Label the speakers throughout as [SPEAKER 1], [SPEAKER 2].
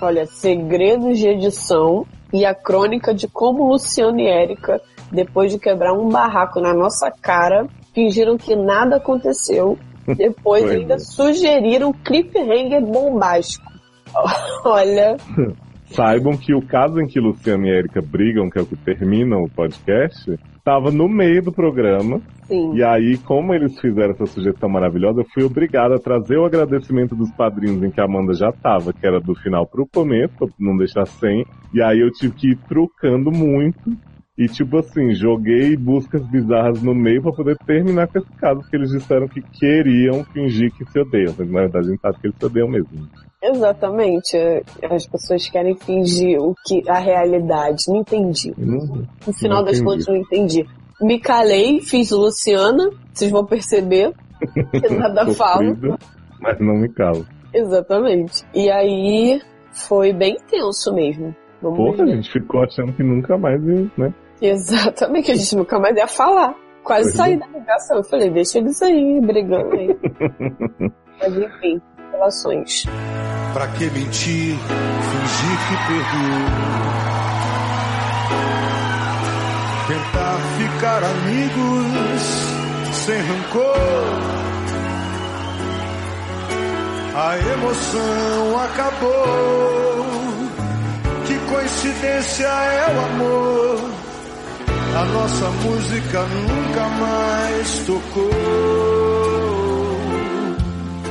[SPEAKER 1] Olha, segredos de edição e a crônica de como Luciano e Érica, depois de quebrar um barraco na nossa cara, fingiram que nada aconteceu. Depois ainda sugeriram cliffhanger bombástico. Olha.
[SPEAKER 2] Saibam que o caso em que Luciano e Érica brigam, que é o que termina o podcast, estava no meio do programa.
[SPEAKER 1] Sim.
[SPEAKER 2] E aí, como eles fizeram essa sugestão maravilhosa, eu fui obrigado a trazer o agradecimento dos padrinhos em que a Amanda já estava, que era do final pro começo, pra não deixar sem. E aí eu tive que ir trucando muito. E tipo assim, joguei buscas bizarras no meio para poder terminar com esse caso, porque eles disseram que queriam fingir que se odeiam. Mas na verdade a gente sabe que eles se odeiam mesmo.
[SPEAKER 1] Exatamente. As pessoas querem fingir o que a realidade. Não entendi.
[SPEAKER 2] Não,
[SPEAKER 1] No final
[SPEAKER 2] não
[SPEAKER 1] das
[SPEAKER 2] entendi.
[SPEAKER 1] contas, não entendi. Me calei, fiz Luciana, vocês vão perceber. que nada falo.
[SPEAKER 2] Mas não me calo.
[SPEAKER 1] Exatamente. E aí foi bem tenso mesmo. Vamos
[SPEAKER 2] Porra, a
[SPEAKER 1] ver.
[SPEAKER 2] gente ficou achando que nunca mais ia, né?
[SPEAKER 1] Exatamente, a gente nunca mais ia falar. Quase
[SPEAKER 2] Pois
[SPEAKER 1] saí
[SPEAKER 2] é.
[SPEAKER 1] da ligação. Eu falei, deixa eles aí, brigando aí. Mas enfim, relações.
[SPEAKER 3] Pra que mentir, fingir que perdoou? Tentar ficar amigos sem rancor. A emoção acabou. Que coincidência é o amor. A nossa música nunca mais tocou.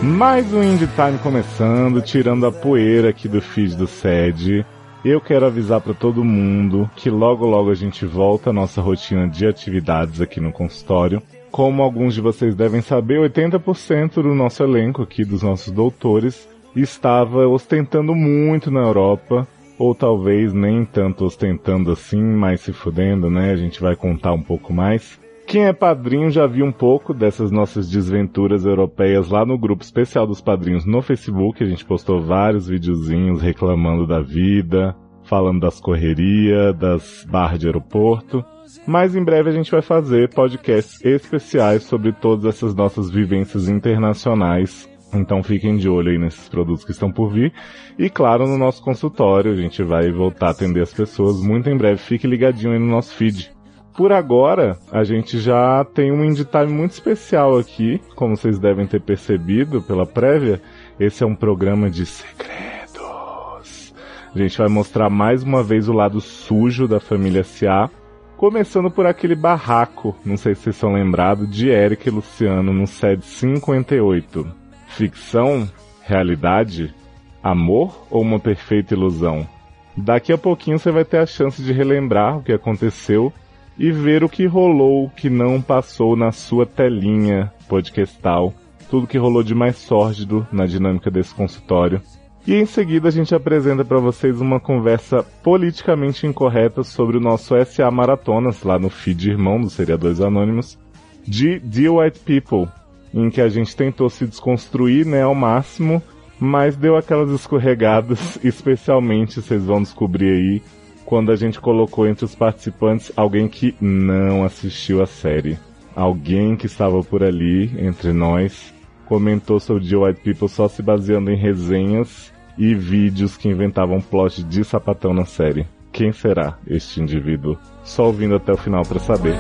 [SPEAKER 2] Mais um Indie Time começando, tirando a poeira aqui do feed do SED. Eu quero avisar para todo mundo que logo logo a gente volta à nossa rotina de atividades aqui no consultório. Como alguns de vocês devem saber, 80% do nosso elenco aqui, dos nossos doutores, estava ostentando muito na Europa, ou talvez nem tanto ostentando assim, mas se fudendo, né? A gente vai contar um pouco mais. Quem é padrinho já viu um pouco dessas nossas desventuras europeias lá no grupo especial dos padrinhos no Facebook. A gente postou vários videozinhos reclamando da vida, falando das correrias, das barras de aeroporto. Mas em breve a gente vai fazer podcasts especiais sobre todas essas nossas vivências internacionais. Então fiquem de olho aí nesses produtos que estão por vir. E claro, no nosso consultório, a gente vai voltar a atender as pessoas muito em breve. Fique ligadinho aí no nosso feed. Por agora, a gente já tem um Indie Time muito especial aqui, como vocês devem ter percebido pela prévia. Esse é um programa de segredos. A gente vai mostrar mais uma vez o lado sujo da família S.A., começando por aquele barraco, não sei se vocês são lembrados, de Eric e Luciano no SED 58. Ficção? Realidade? Amor ou uma perfeita ilusão? Daqui a pouquinho você vai ter a chance de relembrar o que aconteceu e ver o que rolou, que não passou na sua telinha podcastal, tudo que rolou de mais sórdido na dinâmica desse consultório. E em seguida a gente apresenta para vocês uma conversa politicamente incorreta sobre o nosso SA Maratonas, lá no feed irmão dos Seriadores Anônimos, de The White People, em que a gente tentou se desconstruir né, ao máximo, mas deu aquelas escorregadas, especialmente vocês vão descobrir aí quando a gente colocou entre os participantes alguém que não assistiu a série. Alguém que estava por ali, entre nós, comentou sobre The White People só se baseando em resenhas e vídeos que inventavam plot de sapatão na série. Quem será este indivíduo? Só ouvindo até o final para saber.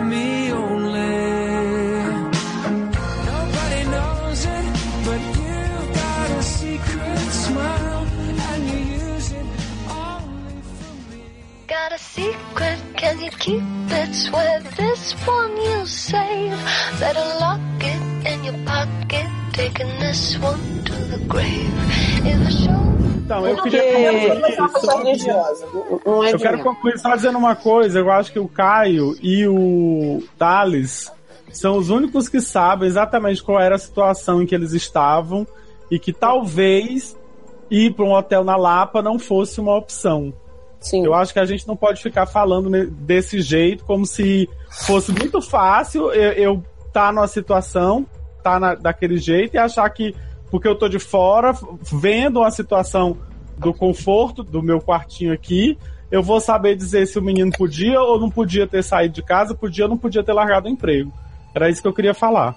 [SPEAKER 4] Me only. Nobody knows it, but you've got a secret smile, and you use it only for me.
[SPEAKER 5] Got a secret, can you keep it? Swear this one you'll save. Better lock it in your pocket, taking this one to the grave. If I show
[SPEAKER 6] Então, eu queria
[SPEAKER 1] eu
[SPEAKER 6] quero concluir só dizendo uma coisa. Eu acho que o Caio e o Thales são os únicos que sabem exatamente qual era a situação em que eles estavam e que talvez ir para um hotel na Lapa não fosse uma opção.
[SPEAKER 1] Sim.
[SPEAKER 6] Eu acho que a gente não pode ficar falando desse jeito, como se fosse muito fácil eu, eu tá numa situação, tá na- daquele jeito e achar que porque eu tô de fora, vendo a situação do conforto do meu quartinho aqui, eu vou saber dizer se o menino podia ou não podia ter saído de casa, podia ou não podia ter largado o emprego. Era isso que eu queria falar.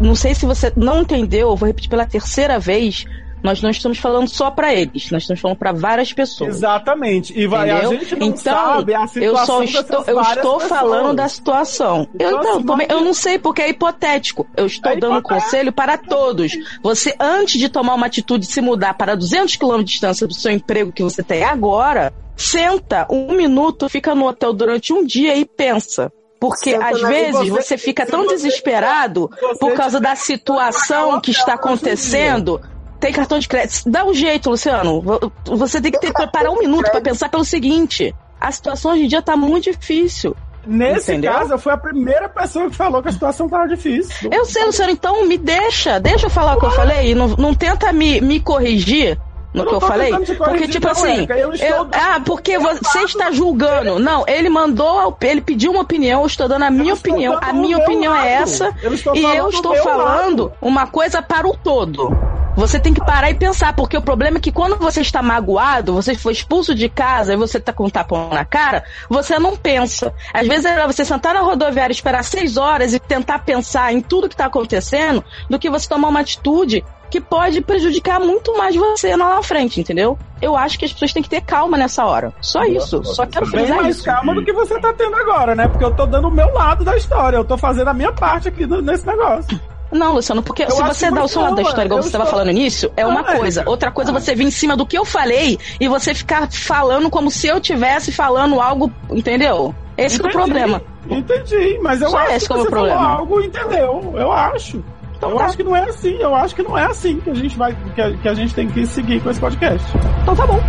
[SPEAKER 7] Não sei se você não entendeu, eu vou repetir pela terceira vez. Nós não estamos falando só para eles, nós estamos falando para várias pessoas.
[SPEAKER 6] Exatamente. E vai, a gente não
[SPEAKER 7] então,
[SPEAKER 6] sabe a
[SPEAKER 7] eu
[SPEAKER 6] situação
[SPEAKER 7] só
[SPEAKER 6] dessas
[SPEAKER 7] estou, eu estou
[SPEAKER 6] pessoas.
[SPEAKER 7] falando da situação. Eu,
[SPEAKER 6] Então, assim, mas-
[SPEAKER 7] eu não sei porque é hipotético. Eu estou
[SPEAKER 6] É
[SPEAKER 7] dando
[SPEAKER 6] hipotético.
[SPEAKER 7] conselho para todos. Você, antes de tomar uma atitude de se mudar para 200 quilômetros de distância do seu emprego que você tem agora, senta um minuto, fica no hotel durante um dia e pensa. Porque
[SPEAKER 1] Senta
[SPEAKER 7] às vezes
[SPEAKER 6] você-
[SPEAKER 7] você fica tão
[SPEAKER 6] você-
[SPEAKER 7] desesperado
[SPEAKER 6] se você
[SPEAKER 7] por causa da situação que está acontecendo. Tem cartão de crédito. Dá um jeito, Luciano. Vo- Você tem que ter, preparar um minuto para pensar pelo seguinte: a situação hoje em dia tá muito difícil.
[SPEAKER 6] Nesse
[SPEAKER 7] Entendeu?
[SPEAKER 6] caso, eu fui a primeira pessoa que falou que a situação tava difícil.
[SPEAKER 7] Eu sei, Luciano, então me deixa. Deixa eu falar o que eu falei. Não, não tenta me, me corrigir no
[SPEAKER 6] Eu
[SPEAKER 7] que eu falei. Porque, tipo assim.
[SPEAKER 6] Eu estou
[SPEAKER 7] eu- ah, porque você está julgando. Não, ele mandou, ele pediu uma opinião, eu estou dando a minha opinião. A minha opinião é
[SPEAKER 6] lado.
[SPEAKER 7] essa.
[SPEAKER 6] Eu estou
[SPEAKER 7] e eu estou falando
[SPEAKER 6] lado.
[SPEAKER 7] uma coisa para o todo. Você tem que parar e pensar, porque o problema é que quando você está magoado, você foi expulso de casa e você tá com um tapão na cara, você não pensa. Às vezes é melhor você sentar na rodoviária, esperar seis horas e tentar pensar em tudo que está acontecendo, do que você tomar uma atitude que pode prejudicar muito mais você lá na frente, entendeu? Eu acho que as pessoas têm que ter calma nessa hora. Só isso. Só quero frisar
[SPEAKER 6] mais
[SPEAKER 7] isso.
[SPEAKER 6] calma do que você tá tendo agora, né? Porque eu tô dando o meu lado da história. Eu tô fazendo a minha parte aqui nesse negócio.
[SPEAKER 7] Não, Luciano, porque
[SPEAKER 6] Eu
[SPEAKER 7] se você
[SPEAKER 6] que
[SPEAKER 7] dá o seu lado da história, igual
[SPEAKER 6] eu
[SPEAKER 7] você estava
[SPEAKER 6] estou-
[SPEAKER 7] falando nisso, é uma
[SPEAKER 6] é.
[SPEAKER 7] coisa. Outra coisa é você vir em cima do que eu falei e você ficar falando como se eu tivesse falando algo, entendeu? Esse que é o
[SPEAKER 6] Entendi,
[SPEAKER 7] problema.
[SPEAKER 6] Entendi, mas eu
[SPEAKER 7] Só
[SPEAKER 6] acho
[SPEAKER 7] esse
[SPEAKER 6] que
[SPEAKER 7] que é o
[SPEAKER 6] você
[SPEAKER 7] problema.
[SPEAKER 6] falou algo, entendeu? Eu acho.
[SPEAKER 7] Então
[SPEAKER 6] eu
[SPEAKER 7] tá.
[SPEAKER 6] acho que não é assim. Eu acho que não é assim que a gente vai, que a, que a gente tem que seguir com esse podcast.
[SPEAKER 7] Então tá bom.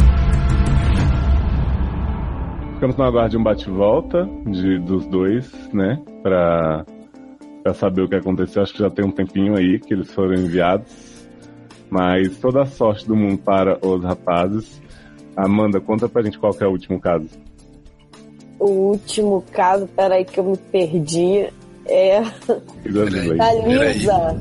[SPEAKER 2] Ficamos no aguardo de um bate-volta de, dos dois, né? Pra, pra saber o que aconteceu. Acho que já tem um tempinho aí que eles foram enviados. Mas toda a sorte do mundo para os rapazes. Amanda, conta pra gente qual que é o último caso.
[SPEAKER 1] O último caso, peraí que eu me perdi, é da Lisa.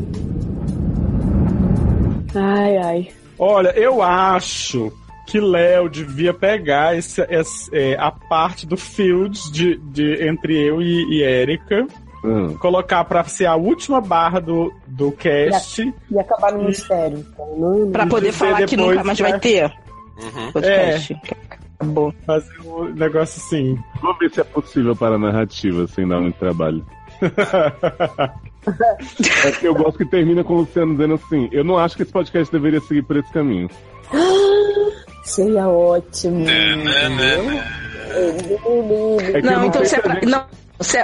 [SPEAKER 1] Ai, ai.
[SPEAKER 6] Olha, eu acho que Léo devia pegar esse, esse- é, a parte do Fields de, de- entre eu e, e Erika,
[SPEAKER 2] Hum,
[SPEAKER 6] colocar pra ser a última barra do, do cast.
[SPEAKER 1] E acabar no mistério. Então, não,
[SPEAKER 7] Pra
[SPEAKER 6] E
[SPEAKER 7] poder falar que nunca mais
[SPEAKER 6] que
[SPEAKER 7] vai
[SPEAKER 6] é-
[SPEAKER 7] ter
[SPEAKER 8] Uhum.
[SPEAKER 7] podcast. Acabou.
[SPEAKER 6] Fazer um negócio assim.
[SPEAKER 2] Vamos ver se é possível para a narrativa sem dar muito trabalho. é que eu gosto que termina com o Luciano dizendo assim: Eu não acho que esse podcast deveria seguir por esse caminho.
[SPEAKER 1] Seria ótimo.
[SPEAKER 8] Né, né, né.
[SPEAKER 2] É eu
[SPEAKER 7] Não, então você é Não,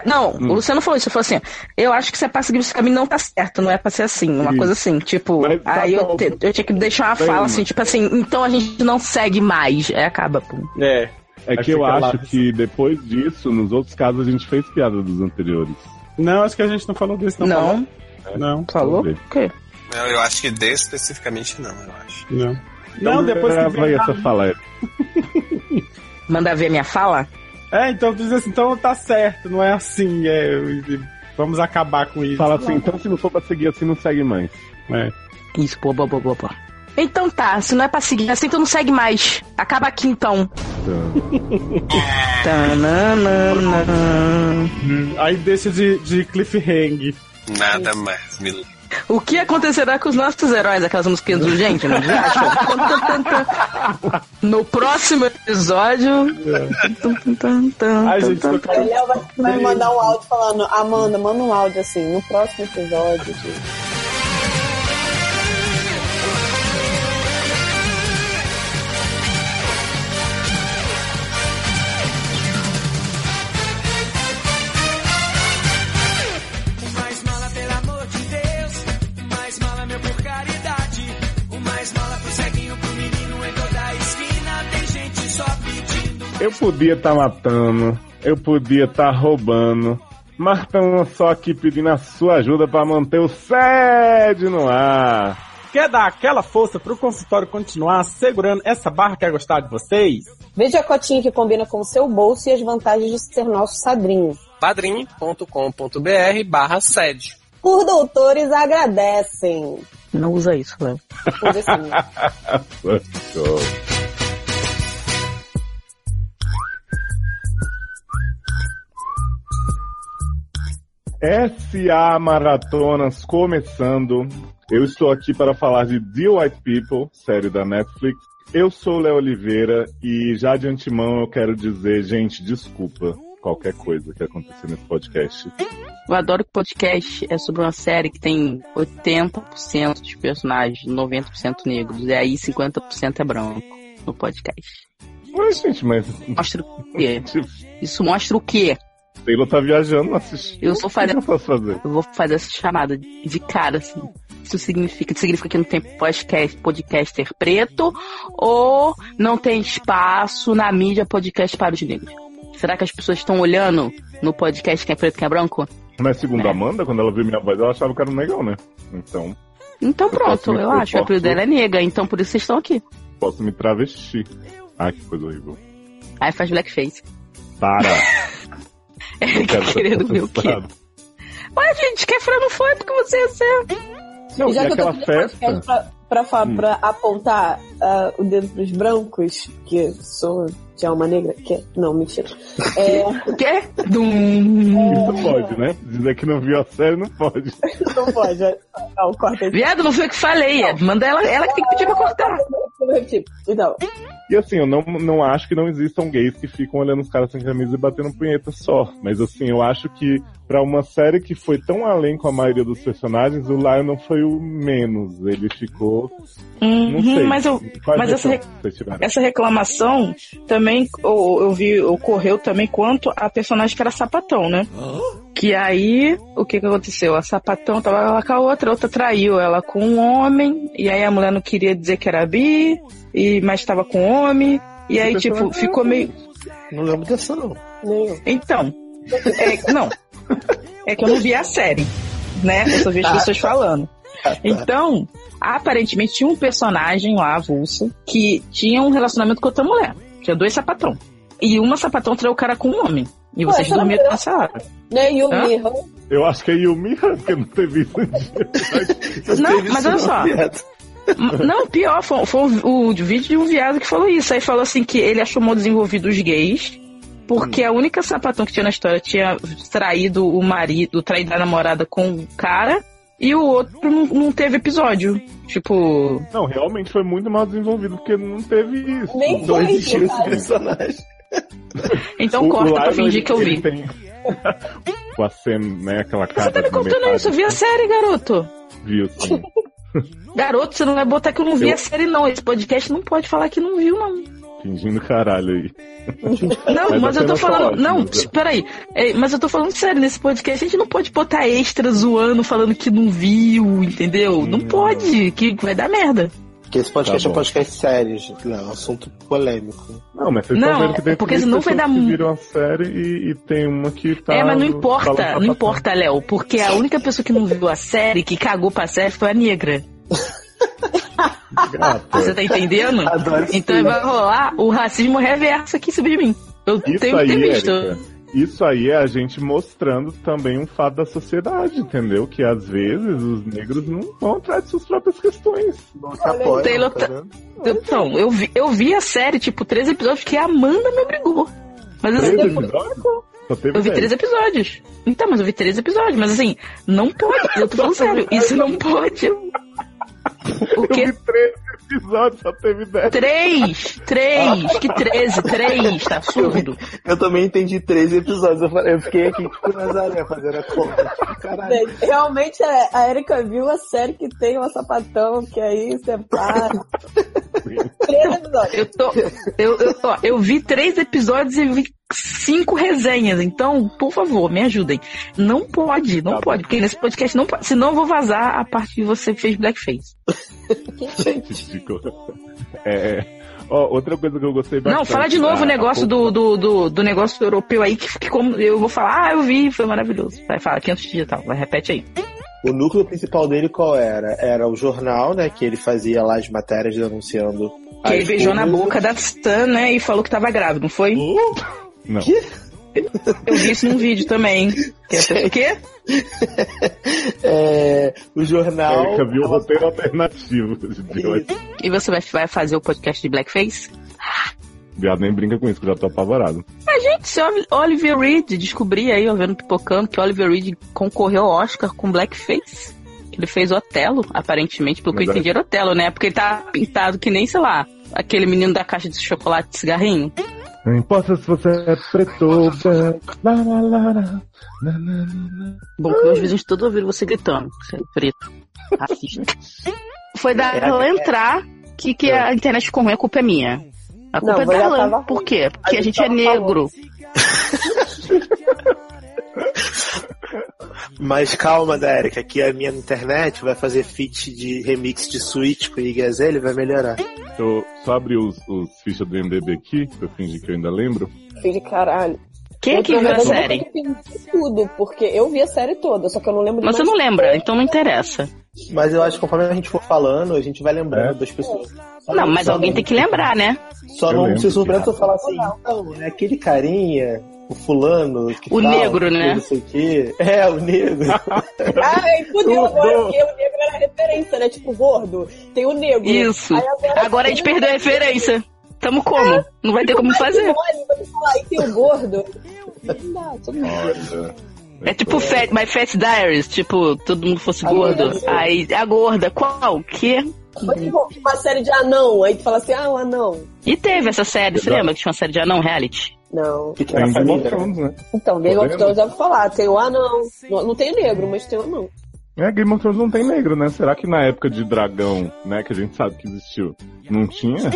[SPEAKER 7] não
[SPEAKER 2] Hum.
[SPEAKER 7] o Luciano falou isso. Ele falou assim: eu acho que você é pra seguir esse caminho não tá certo, não é pra ser assim. Uma
[SPEAKER 2] Isso.
[SPEAKER 7] coisa assim, tipo.
[SPEAKER 2] Mas tá
[SPEAKER 7] aí eu, te- eu tinha que deixar uma
[SPEAKER 2] Bem,
[SPEAKER 7] fala assim, tipo assim, então a gente não segue mais. Aí acaba, pô.
[SPEAKER 6] É.
[SPEAKER 2] É que eu
[SPEAKER 6] lá.
[SPEAKER 2] acho que depois disso, nos outros casos, a gente fez piada dos anteriores.
[SPEAKER 6] Não, acho que a gente não falou desse, não.
[SPEAKER 7] Não,
[SPEAKER 6] falou? Não,
[SPEAKER 7] falou? O quê?
[SPEAKER 8] Não, eu acho que desse especificamente não, eu acho.
[SPEAKER 6] não.
[SPEAKER 2] Então,
[SPEAKER 6] Não, depois que
[SPEAKER 2] grava aí
[SPEAKER 6] vem-
[SPEAKER 2] essa fala.
[SPEAKER 7] Manda ver minha fala?
[SPEAKER 6] É, então tu diz assim, então tá certo, não é assim, é, vamos acabar com isso.
[SPEAKER 2] Fala assim: Então, se não for pra seguir assim, não segue mais.
[SPEAKER 6] É.
[SPEAKER 7] Isso, boa, boa, boa, boa. Então tá, se não é pra seguir assim, então não segue mais. Acaba aqui então.
[SPEAKER 2] Então,
[SPEAKER 7] Tananana.
[SPEAKER 6] Aí deixa de, de cliffhanger.
[SPEAKER 8] Nada mais me
[SPEAKER 7] O que acontecerá com os nossos heróis? Aquelas musiquinhas do gente, não acham? No próximo episódio.
[SPEAKER 6] Ai, gente,
[SPEAKER 1] Aí Léo vai, vai me mandar um áudio falando, Amanda, manda um áudio assim, no próximo episódio. gente.
[SPEAKER 2] Eu podia estar matando, eu podia estar roubando, mas estamos só aqui pedindo a sua ajuda para manter o SED no ar.
[SPEAKER 6] Quer dar aquela força pro consultório continuar segurando essa barra que é gostar de vocês?
[SPEAKER 1] Veja a cotinha que combina com o seu bolso e as vantagens de ser nosso sadrinho.
[SPEAKER 8] padrim.com.br barra sede.
[SPEAKER 1] Por doutores agradecem.
[SPEAKER 7] Não usa isso, Léo.
[SPEAKER 1] Vamos ver
[SPEAKER 2] SA Maratonas começando. Eu estou aqui para falar de The White People, série da Netflix. Eu sou o Léo Oliveira e já de antemão eu quero dizer, gente, desculpa qualquer coisa que acontecer nesse podcast.
[SPEAKER 7] Eu adoro que podcast é sobre uma série que tem 80% dos personagens, 90% negros, e aí 50% é branco no podcast.
[SPEAKER 2] Mas, gente, mas
[SPEAKER 7] Mostra o quê?
[SPEAKER 2] tipo,
[SPEAKER 7] Isso mostra o quê?
[SPEAKER 2] Taylor tá viajando, assiste.
[SPEAKER 7] Eu sou
[SPEAKER 2] que
[SPEAKER 7] fazendo.
[SPEAKER 2] eu posso fazer?
[SPEAKER 7] Eu vou fazer essa chamada de cara, assim. Isso significa, significa que não tem podcast, podcaster preto ou não tem espaço na mídia podcast para os negros? Será que as pessoas estão olhando no podcast quem é preto e quem é branco?
[SPEAKER 2] Mas segundo
[SPEAKER 7] É.
[SPEAKER 2] a Amanda, quando ela viu minha voz, ela achava que era um negão, né? Então,
[SPEAKER 7] Então
[SPEAKER 2] Eu
[SPEAKER 7] pronto,
[SPEAKER 2] posso me-
[SPEAKER 7] eu
[SPEAKER 2] eu
[SPEAKER 7] acho. O apelido
[SPEAKER 2] posso-
[SPEAKER 7] dela é nega, então por isso vocês estão aqui.
[SPEAKER 2] posso me travestir. Ai, que coisa horrível.
[SPEAKER 7] Aí faz blackface.
[SPEAKER 2] Para! Eu
[SPEAKER 7] Querendo ver o quê? Ué, gente, que não foi porque você ia ser.
[SPEAKER 2] Não,
[SPEAKER 1] já
[SPEAKER 2] e
[SPEAKER 1] que eu tô
[SPEAKER 2] aquela
[SPEAKER 1] aqui no
[SPEAKER 2] festa.
[SPEAKER 1] pra, pra,
[SPEAKER 2] Hum.
[SPEAKER 1] pra apontar ah, o dedo pros brancos, que sou de alma negra, que não, mentira. É,
[SPEAKER 7] O quê? Dum.
[SPEAKER 2] Isso pode, né? Dizer que não viu a série não pode.
[SPEAKER 1] não pode. é, Não, corta aí.
[SPEAKER 7] Viado, não foi eu que falei. é. Manda ela, ela que tem que pedir pra cortar.
[SPEAKER 1] Vou repetir. Então,
[SPEAKER 2] E assim, eu não, não acho que não existam gays que ficam olhando os caras sem camisa e batendo punheta só. Mas assim, eu acho que pra uma série que foi tão além com a maioria dos personagens, o Lion não foi o menos. Ele ficou. Não
[SPEAKER 7] Uhum,
[SPEAKER 2] sei.
[SPEAKER 7] mas eu, mas essa essa reclamação também ou, eu vi ocorreu também quanto a personagem que era sapatão, né? Que aí o que que aconteceu? A sapatão tava ela com a outra, a outra traiu ela com um homem e aí a mulher não queria dizer que era bi e mas estava com homem e aí tipo ficou meio
[SPEAKER 9] Não lembro dessa, não.
[SPEAKER 7] então é, não é que eu não vi a série, né? Eu só vi as pessoas falando. Então, aparentemente tinha um personagem lá, avulso, que tinha um relacionamento com outra mulher. Tinha dois sapatão. E uma sapatão traiu o cara com um homem. E vocês
[SPEAKER 1] essa
[SPEAKER 7] dormiram
[SPEAKER 1] não-
[SPEAKER 7] nessa hora.
[SPEAKER 1] Né, e? Mirra,
[SPEAKER 2] Eu acho que é Yumi, porque não teve isso dia.
[SPEAKER 7] Não,
[SPEAKER 9] Teve
[SPEAKER 7] mas olha só. Não, pior, foi, foi o, o vídeo de um viado que falou isso. Aí falou assim que ele achou mal desenvolvido os gays, porque a única sapatão que tinha na história tinha traído o marido, traído a namorada com o cara, e o outro não, não teve episódio. Tipo,
[SPEAKER 2] Não, realmente foi muito mal desenvolvido, porque não teve isso.
[SPEAKER 1] Nem
[SPEAKER 9] Não
[SPEAKER 1] foi,
[SPEAKER 9] existiu esse personagem.
[SPEAKER 7] então
[SPEAKER 2] O-
[SPEAKER 7] corta
[SPEAKER 2] o
[SPEAKER 7] pra fingir que eu vi.
[SPEAKER 2] tem- o Assem, né, aquela cara
[SPEAKER 7] Você tá me contando isso, eu vi a série, garoto.
[SPEAKER 2] Viu, sim.
[SPEAKER 7] Garoto, você não vai botar que eu não vi
[SPEAKER 2] Eu-
[SPEAKER 7] a série, não. Esse podcast não pode falar que não viu, não.
[SPEAKER 2] Fingindo caralho aí.
[SPEAKER 7] Não,
[SPEAKER 2] Mas
[SPEAKER 7] mas, eu tô falando. não,
[SPEAKER 2] né?
[SPEAKER 7] peraí. É, mas eu tô falando sério, nesse podcast a gente não pode botar extra zoando, falando que não viu, entendeu? Não
[SPEAKER 2] Hum.
[SPEAKER 7] pode, que vai dar merda.
[SPEAKER 9] Porque esse podcast
[SPEAKER 2] Tá
[SPEAKER 9] é
[SPEAKER 2] bom.
[SPEAKER 9] podcast sério, gente. Não, é um assunto polêmico.
[SPEAKER 2] Não, mas vocês
[SPEAKER 7] Não,
[SPEAKER 2] estão vendo que tem
[SPEAKER 7] porque senão vai dar
[SPEAKER 2] que viram a série e, e tem uma que tá...
[SPEAKER 7] é, mas não importa,
[SPEAKER 2] sapatão.
[SPEAKER 7] não importa, Léo, porque a única pessoa que não viu a série, que cagou pra série, foi a negra.
[SPEAKER 2] Gata,
[SPEAKER 7] Você tá entendendo?
[SPEAKER 9] Adoro
[SPEAKER 7] Então vai rolar o racismo reverso aqui sobre mim. Eu
[SPEAKER 2] Isso
[SPEAKER 7] tenho que ter visto.
[SPEAKER 2] Érica, isso aí é a gente mostrando também um fato da sociedade, entendeu? Que às vezes os negros não vão atrás de suas próprias questões.
[SPEAKER 9] Não se apoia,
[SPEAKER 7] Taylor
[SPEAKER 9] tá
[SPEAKER 7] tá-
[SPEAKER 9] vendo?
[SPEAKER 7] Então, eu vi, eu vi a série, tipo, três episódios que a Amanda me obrigou. Mas assim,
[SPEAKER 2] Três episódios?
[SPEAKER 7] Eu vi três episódios. Então, mas eu vi três episódios. Mas assim, não pode. Eu tô falando sério, isso não pode. O
[SPEAKER 2] Eu
[SPEAKER 7] quê?
[SPEAKER 2] vi três episódios, só teve dez.
[SPEAKER 7] Três! Três! Que treze? Três! Tá surdo?
[SPEAKER 9] Eu também entendi 13 episódios. Eu, falei- eu fiquei aqui, tipo, Nazaré, fazendo a conta. Caralho.
[SPEAKER 1] Realmente a a Erika viu a série que tem uma sapatão, que aí você para. Três episódios.
[SPEAKER 7] Eu tô. Eu, eu, ó, eu vi três episódios e vi cinco resenhas. Então, por favor, me ajudem. Não pode, não
[SPEAKER 2] Tá
[SPEAKER 7] pode, porque nesse podcast não pode. Senão eu vou vazar a parte que você fez blackface.
[SPEAKER 2] Ridículo. É, ó, outra coisa que eu gostei bastante.
[SPEAKER 7] Não, fala de novo
[SPEAKER 2] da-
[SPEAKER 7] o negócio do, do, do, do negócio europeu aí, que, que como eu vou falar, ah, eu vi, foi maravilhoso. Vai, fala, 500 digital, vai, repete aí.
[SPEAKER 9] O núcleo principal dele qual era? Era o jornal, né? Que ele fazia lá as matérias denunciando.
[SPEAKER 7] Que ele beijou na
[SPEAKER 9] coisas.
[SPEAKER 7] boca da Stan, né, e falou que tava grávida, não foi?
[SPEAKER 2] Não.
[SPEAKER 9] Que?
[SPEAKER 7] Eu vi isso num vídeo também. Que é- O quê?
[SPEAKER 9] É, o jornal.
[SPEAKER 2] Erika viu o roteiro alternativo de hoje.
[SPEAKER 7] E você vai, vai fazer o podcast de Blackface?
[SPEAKER 2] Viado nem brinca com isso, que eu já tô apavorado.
[SPEAKER 7] A gente, se Oli- Oliver Reed, descobri aí, ó, vendo pipocando, que Oliver Reed concorreu ao Oscar com Blackface. Ele fez Otelo, aparentemente, pelo que eu
[SPEAKER 2] Mas é-
[SPEAKER 7] entendi, era Otelo, né? Porque ele tá pintado que nem, sei lá, aquele menino da caixa de chocolate de cigarrinho.
[SPEAKER 2] Não importa se você é preto ou branco. Lá, lá, lá, lá.
[SPEAKER 7] Bom, meus vizinhos todos ouviram você gritando, você é preto. Racista. Foi da ela entrar que, que a internet ficou ruim, a culpa é minha. A culpa
[SPEAKER 1] Não,
[SPEAKER 7] é da Alan. Por quê? Porque
[SPEAKER 1] A
[SPEAKER 7] a
[SPEAKER 1] gente
[SPEAKER 7] gente é negro.
[SPEAKER 9] Mas calma, da Erika, que a minha internet vai fazer feat de remix de Switch com o Iggy Azalea e vai melhorar.
[SPEAKER 2] Eu só abri os, os fichas do MDB aqui, pra eu fingir que eu ainda lembro.
[SPEAKER 1] Filho de caralho.
[SPEAKER 7] Quem é
[SPEAKER 1] Eu,
[SPEAKER 7] que viu a série?
[SPEAKER 1] Tudo, porque eu vi a série toda, só que eu não lembro de
[SPEAKER 7] Mas você não lembra, então não interessa.
[SPEAKER 9] Mas eu acho que conforme a gente for falando, a gente vai lembrando
[SPEAKER 2] É.
[SPEAKER 9] das pessoas.
[SPEAKER 7] Não, mas alguém tem que lembrar, né?
[SPEAKER 9] Só
[SPEAKER 2] Eu
[SPEAKER 9] não se surpreende se eu falar assim, então, é aquele carinha, o fulano, que
[SPEAKER 7] O
[SPEAKER 9] tal,
[SPEAKER 7] negro,
[SPEAKER 9] que
[SPEAKER 7] né?
[SPEAKER 9] Não sei o quê. É, o negro.
[SPEAKER 1] Ah, aí fudeu agora, porque o negro era referência, né? Tipo, gordo. Tem o negro.
[SPEAKER 7] Isso.
[SPEAKER 1] Aí
[SPEAKER 7] Agora a gente perdeu a referência. Tamo como? Não vai ter como fazer.
[SPEAKER 1] Olha, você falar, aí tem o gordo. Não dá, tudo bem.
[SPEAKER 2] Olha.
[SPEAKER 7] É tipo Fat, My Fat Diaries, tipo, todo mundo fosse gordo. Aí, a gorda, qual? Que?
[SPEAKER 1] Foi tipo uma série de anão, aí tu fala assim, ah, o anão.
[SPEAKER 7] E teve essa série, você lembra que tinha uma série de anão reality?
[SPEAKER 1] Não.
[SPEAKER 9] Que
[SPEAKER 2] Tem
[SPEAKER 9] tinha a
[SPEAKER 2] Game of. Thrones, né?
[SPEAKER 1] Então, Game of? Thrones eu vou falar, tem o anão. Não, não tem negro, mas tem o anão.
[SPEAKER 2] É, Game of Thrones não tem negro, né? Será que na época de dragão, né, que a gente sabe que existiu, não tinha?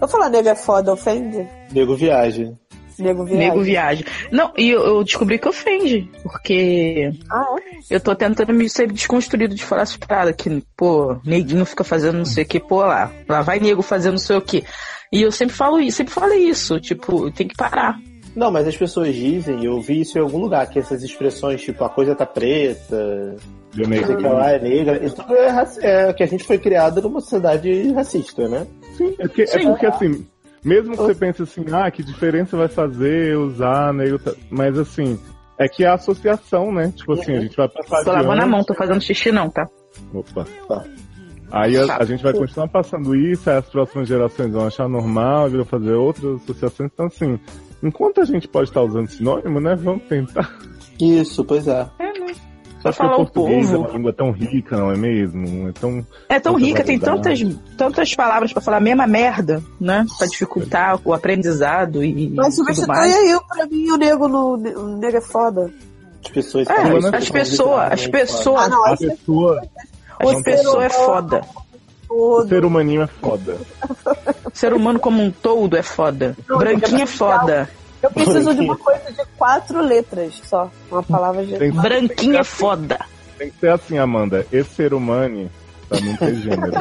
[SPEAKER 1] Vou falar negro é foda, ofende?
[SPEAKER 9] Nego viagem.
[SPEAKER 1] Nego viagem.
[SPEAKER 7] Nego viagem. Não, e eu, eu descobri que ofende, porque
[SPEAKER 1] Ah, é?
[SPEAKER 7] eu tô tentando me ser desconstruído de falar essas paradas, que, pô, neguinho fica fazendo não sei o que, pô, lá, lá vai nego fazendo não sei o que. E eu sempre falo isso, sempre falei isso, tipo, tem que parar.
[SPEAKER 9] Não, mas as pessoas dizem, eu vi isso em algum lugar, que essas expressões, tipo, a coisa tá preta,
[SPEAKER 2] De
[SPEAKER 9] não sei o que lá é negra, isso tudo é, raci- é que a gente foi criado numa sociedade racista, né?
[SPEAKER 2] Sim, é porque, é porque assim, mesmo que você pense assim, ah, que diferença vai fazer usar negro, tá- mas assim, é que é a associação, né? Tipo assim, a gente vai passar
[SPEAKER 7] Tô lavando a mão, tô fazendo xixi não, tá?
[SPEAKER 2] Opa.
[SPEAKER 9] Tá.
[SPEAKER 2] Aí a, a gente vai continuar passando isso, aí as próximas gerações vão achar normal, vão fazer outras associações. Então, assim, enquanto a gente pode estar usando sinônimo, né? Vamos tentar.
[SPEAKER 9] Isso, pois é.
[SPEAKER 7] Só
[SPEAKER 2] Acho que o
[SPEAKER 7] falar o
[SPEAKER 2] português é
[SPEAKER 7] povo.
[SPEAKER 2] uma língua tão rica, não é mesmo? É tão.
[SPEAKER 7] É tão rica, tem tantas, tantas palavras pra falar a mesma merda, né? Pra dificultar o aprendizado e
[SPEAKER 1] Mas substitui
[SPEAKER 7] mais.
[SPEAKER 1] aí pra mim o nego no. O nego é foda.
[SPEAKER 9] As pessoas
[SPEAKER 7] É, as pessoas, as
[SPEAKER 9] literalmente
[SPEAKER 7] pessoas,
[SPEAKER 1] Ah, não,
[SPEAKER 2] A
[SPEAKER 1] esse é
[SPEAKER 2] pessoa.
[SPEAKER 7] as
[SPEAKER 2] não
[SPEAKER 7] pessoas é foda.
[SPEAKER 2] O
[SPEAKER 1] todo.
[SPEAKER 2] ser humaninho é foda.
[SPEAKER 7] O ser humano como um todo é foda.
[SPEAKER 1] Não,
[SPEAKER 7] Branquinho é foda.
[SPEAKER 1] Eu preciso de uma coisa de quatro letras só. Uma palavra de.
[SPEAKER 2] Tem,
[SPEAKER 7] Branquinho é foda.
[SPEAKER 2] tem que ser assim, Amanda. Esse ser humano, pra não ter gênero.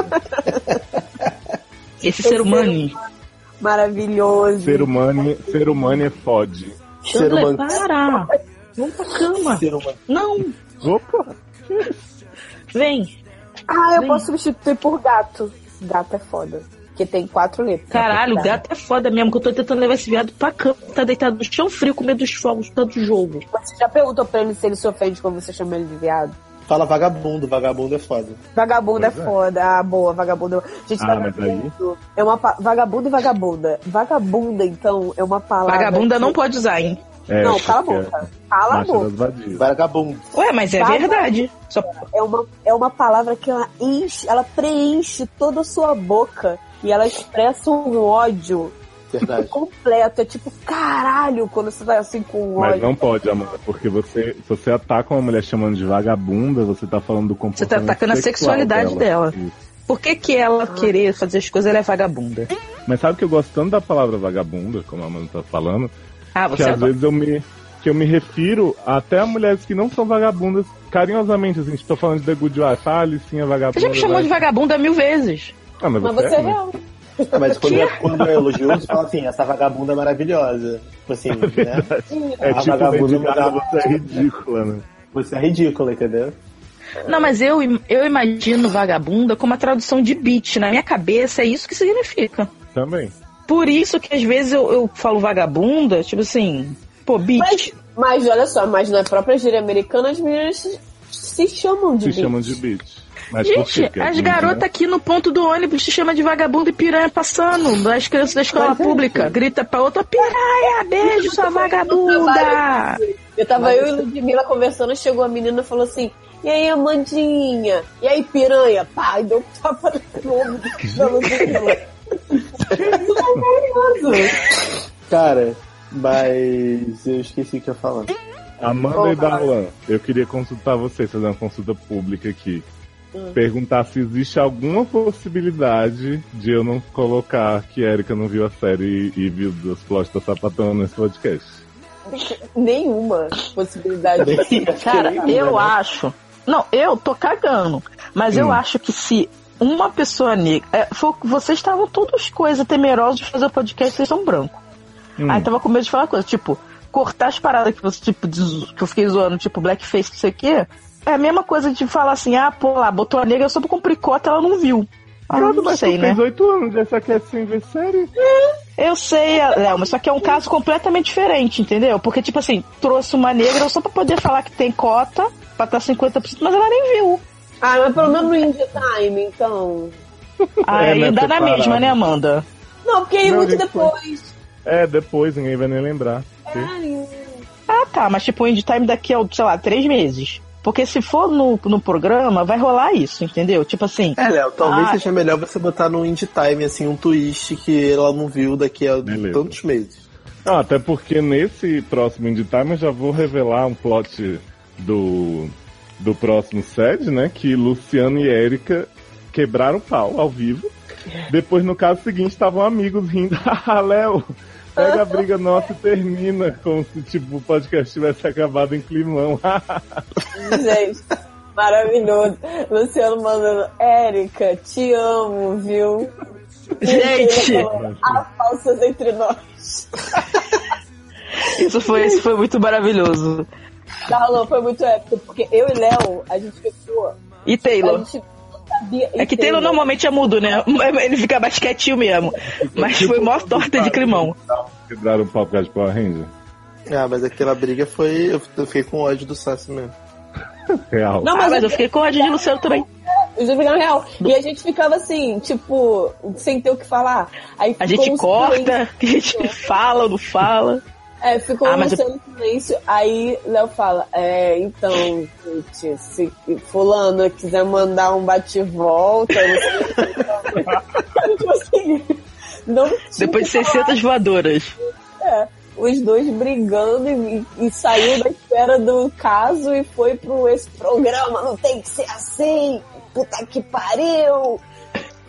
[SPEAKER 7] Esse ser humano.
[SPEAKER 1] Maravilhoso.
[SPEAKER 2] ser humano, ser humano é fode.
[SPEAKER 9] Ser humano.
[SPEAKER 7] Para. Vamos pra cama.
[SPEAKER 9] Ser humano.
[SPEAKER 7] Não,
[SPEAKER 2] Opa!
[SPEAKER 7] vem.
[SPEAKER 1] Ah, eu
[SPEAKER 7] Vem.
[SPEAKER 1] posso substituir por gato. Gato é foda. Porque tem quatro letras.
[SPEAKER 7] Caralho, o gato é foda mesmo, que eu tô tentando levar esse viado pra cama. Tá deitado no chão frio com medo dos fogos, tanto jogo.
[SPEAKER 1] Você já perguntou pra ele se ele se ofende quando você chama ele de viado?
[SPEAKER 9] Fala vagabundo, vagabundo é foda.
[SPEAKER 1] Vagabundo é
[SPEAKER 2] Pois é.
[SPEAKER 1] foda. Ah, boa, vagabundo. Gente,
[SPEAKER 2] Ah, mas
[SPEAKER 1] vagabundo é uma pa... Vagabundo e vagabunda. Vagabunda, então, é uma palavra.
[SPEAKER 7] Vagabunda
[SPEAKER 1] que-
[SPEAKER 7] não pode usar, hein?
[SPEAKER 2] É,
[SPEAKER 1] Não, cala a
[SPEAKER 2] porque
[SPEAKER 1] boca.
[SPEAKER 2] é
[SPEAKER 1] Cala a boca.
[SPEAKER 9] Vagabundo.
[SPEAKER 7] Ué, mas é
[SPEAKER 1] Vaga-
[SPEAKER 7] verdade. Só...
[SPEAKER 1] É uma, é uma palavra que ela enche, ela preenche toda a sua boca e ela expressa um ódio
[SPEAKER 9] Verdade.
[SPEAKER 1] completo. É tipo, caralho, quando você tá assim com
[SPEAKER 2] Mas
[SPEAKER 1] ódio.
[SPEAKER 2] não pode, Amanda, porque você, se você ataca uma mulher chamando de vagabunda, você tá falando do
[SPEAKER 7] Você
[SPEAKER 2] comportamento
[SPEAKER 7] tá atacando a
[SPEAKER 2] sexual
[SPEAKER 7] sexualidade dela.
[SPEAKER 2] Isso.
[SPEAKER 7] Por que que ela querer fazer as coisas, ela é vagabunda?
[SPEAKER 2] Mas sabe que eu gosto tanto da palavra vagabunda, como a Amanda tá falando,
[SPEAKER 7] Ah,
[SPEAKER 2] que
[SPEAKER 7] você
[SPEAKER 2] às
[SPEAKER 7] adora.
[SPEAKER 2] vezes eu me, que eu me refiro até a mulheres que não são vagabundas carinhosamente, assim, estou falando de The Good Wife, ah, Alicinha vagabunda.
[SPEAKER 7] Você já me chamou
[SPEAKER 2] vai-
[SPEAKER 7] de vagabunda mil vezes.
[SPEAKER 2] Ah, mas
[SPEAKER 1] Mas
[SPEAKER 2] você,
[SPEAKER 1] você é
[SPEAKER 2] é, né?
[SPEAKER 1] real.
[SPEAKER 9] É, mas quando é, quando é elogioso, fala assim, essa vagabunda é maravilhosa. Tipo assim, né?
[SPEAKER 2] É
[SPEAKER 9] A
[SPEAKER 2] tipo,
[SPEAKER 9] vagabunda mudava-
[SPEAKER 2] você é ridícula, né?
[SPEAKER 9] Você é ridícula, entendeu?
[SPEAKER 7] Não, mas eu, eu imagino vagabunda como a tradução de bitch. Na minha cabeça é isso que significa.
[SPEAKER 2] Também.
[SPEAKER 7] Por isso que às vezes eu, eu falo vagabunda, tipo assim, Pô, bitch.
[SPEAKER 1] Mas, mas olha só, mas na própria gíria americana as meninas se, se chamam de
[SPEAKER 2] Se
[SPEAKER 1] bitch.
[SPEAKER 2] chamam de bitch. Mas?
[SPEAKER 7] Gente,
[SPEAKER 2] é
[SPEAKER 7] as
[SPEAKER 2] gay,
[SPEAKER 7] garotas
[SPEAKER 2] né?
[SPEAKER 7] aqui no ponto do ônibus se chamam de vagabundo e piranha passando. As crianças da escola
[SPEAKER 1] Mas é
[SPEAKER 7] pública
[SPEAKER 1] isso.
[SPEAKER 7] grita pra outra piranha, beijo, sua vagabunda.
[SPEAKER 1] Eu tava eu e Ludmilla conversando, chegou a menina e falou assim: E aí, Amandinha? E aí, piranha? Pá, e deu um tapa no ombro da Ludmilla. Maravilhoso.
[SPEAKER 9] Cara, mas eu esqueci o que eu ia falar.
[SPEAKER 2] Amanda e
[SPEAKER 1] Porra.
[SPEAKER 2] Darlan, eu queria consultar vocês, fazer uma consulta pública aqui.
[SPEAKER 1] Hum.
[SPEAKER 2] Perguntar se existe alguma possibilidade de eu não colocar que Erika não viu a série e viu dos plots da Sapatão nesse podcast.
[SPEAKER 1] Nenhuma possibilidade.
[SPEAKER 7] Cara, eu
[SPEAKER 9] né?
[SPEAKER 7] acho. Não, eu tô cagando. Mas eu
[SPEAKER 2] Hum.
[SPEAKER 7] acho que se uma pessoa negra. é, foi- vocês estavam todos coisa temerosos de fazer o podcast, vocês são brancos.
[SPEAKER 2] Hum.
[SPEAKER 7] Aí tava com medo de falar coisa, tipo, cortar as paradas que você, tipo, que eu fiquei zoando, tipo, blackface, não sei o quê. É a mesma coisa de falar assim, ah, pô, lá, botou a negra só pra cumprir cota, ela não viu. Ah, não
[SPEAKER 2] mas
[SPEAKER 7] sei, né?
[SPEAKER 2] fez oito anos, já quer sem ver série?
[SPEAKER 7] Eu sei, Léo, mas só que é um caso completamente diferente, entendeu? Porque, tipo assim, trouxe uma negra só pra poder falar que tem cota, pra estar 50%, mas ela nem viu.
[SPEAKER 1] Ah, mas pelo menos no Indie Time, então.
[SPEAKER 7] Aí
[SPEAKER 2] né,
[SPEAKER 7] dá na
[SPEAKER 2] separado.
[SPEAKER 7] mesma, né, Amanda?
[SPEAKER 1] Não, porque aí muito depois.
[SPEAKER 2] É, depois, ninguém vai nem lembrar.
[SPEAKER 1] Ai,
[SPEAKER 7] Ah, tá, mas tipo, o Indie Time daqui a, sei lá, três meses. Porque se for no, no programa, vai rolar isso, entendeu? Tipo assim,
[SPEAKER 9] É, Léo, talvez
[SPEAKER 7] Ah.
[SPEAKER 9] seja melhor você botar no Indie Time, assim, um twist que ela não viu daqui a
[SPEAKER 2] Beleza.
[SPEAKER 9] tantos meses.
[SPEAKER 2] Não, até porque nesse próximo Indie Time eu já vou revelar um plot do, do próximo sede, né? Que Luciano e Érica quebraram o pau ao vivo. Depois, no caso seguinte, estavam amigos rindo. Ah, Léo, pega a briga nossa e termina. Como se tipo, o podcast tivesse acabado em climão.
[SPEAKER 1] gente, maravilhoso. Luciano mandando, Érica, te amo, viu?
[SPEAKER 7] Gente!
[SPEAKER 1] Há falsas entre nós.
[SPEAKER 7] isso foi, isso foi muito maravilhoso.
[SPEAKER 1] Darlan foi muito épico, porque eu e Léo, a gente ficou.
[SPEAKER 7] E Taylor?
[SPEAKER 1] sabia.
[SPEAKER 7] É que Taylor normalmente é mudo, né? Ele fica mais quietinho mesmo. Mas foi mó torta de climão.
[SPEAKER 2] Quebraram o causa de Power Ranger.
[SPEAKER 9] Ah, mas aquela briga foi. Eu fiquei com ódio do Sassi mesmo.
[SPEAKER 2] Real.
[SPEAKER 1] Não,
[SPEAKER 7] Ah,
[SPEAKER 1] mas,
[SPEAKER 7] mas eu fiquei com ódio de Luciano também.
[SPEAKER 1] Os dois ficaram real. E a gente ficava assim, tipo, sem ter o que falar. Aí
[SPEAKER 7] A gente corta, a gente fala ou não fala.
[SPEAKER 1] É, ficou
[SPEAKER 7] Ah,
[SPEAKER 1] um
[SPEAKER 7] mas eu-
[SPEAKER 1] silêncio. Aí Léo fala: É, então, gente, se Fulano quiser mandar um bate-volta, não sei tipo assim, não
[SPEAKER 7] Depois de
[SPEAKER 1] que falar.
[SPEAKER 7] 600 voadoras.
[SPEAKER 1] É, os dois brigando e, e saiu da espera do caso e foi pro esse programa, não tem que ser assim, puta que pariu.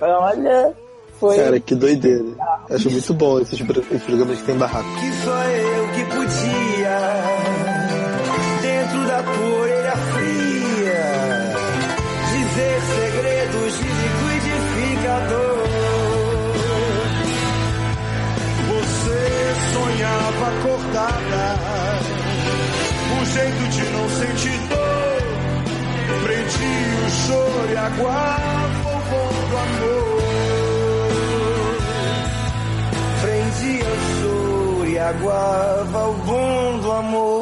[SPEAKER 1] Olha, foi.
[SPEAKER 9] Cara, que doideira. Acho muito bom esses, esses programas que tem barraco.
[SPEAKER 4] que só eu que podia, dentro da poeira fria, dizer segredos de liquidificador.
[SPEAKER 3] Você sonhava acordada, um jeito de não sentir dor. Prendia o choro e aguava o voo do amor.
[SPEAKER 4] Prendia o choro e aguava o bom do amor.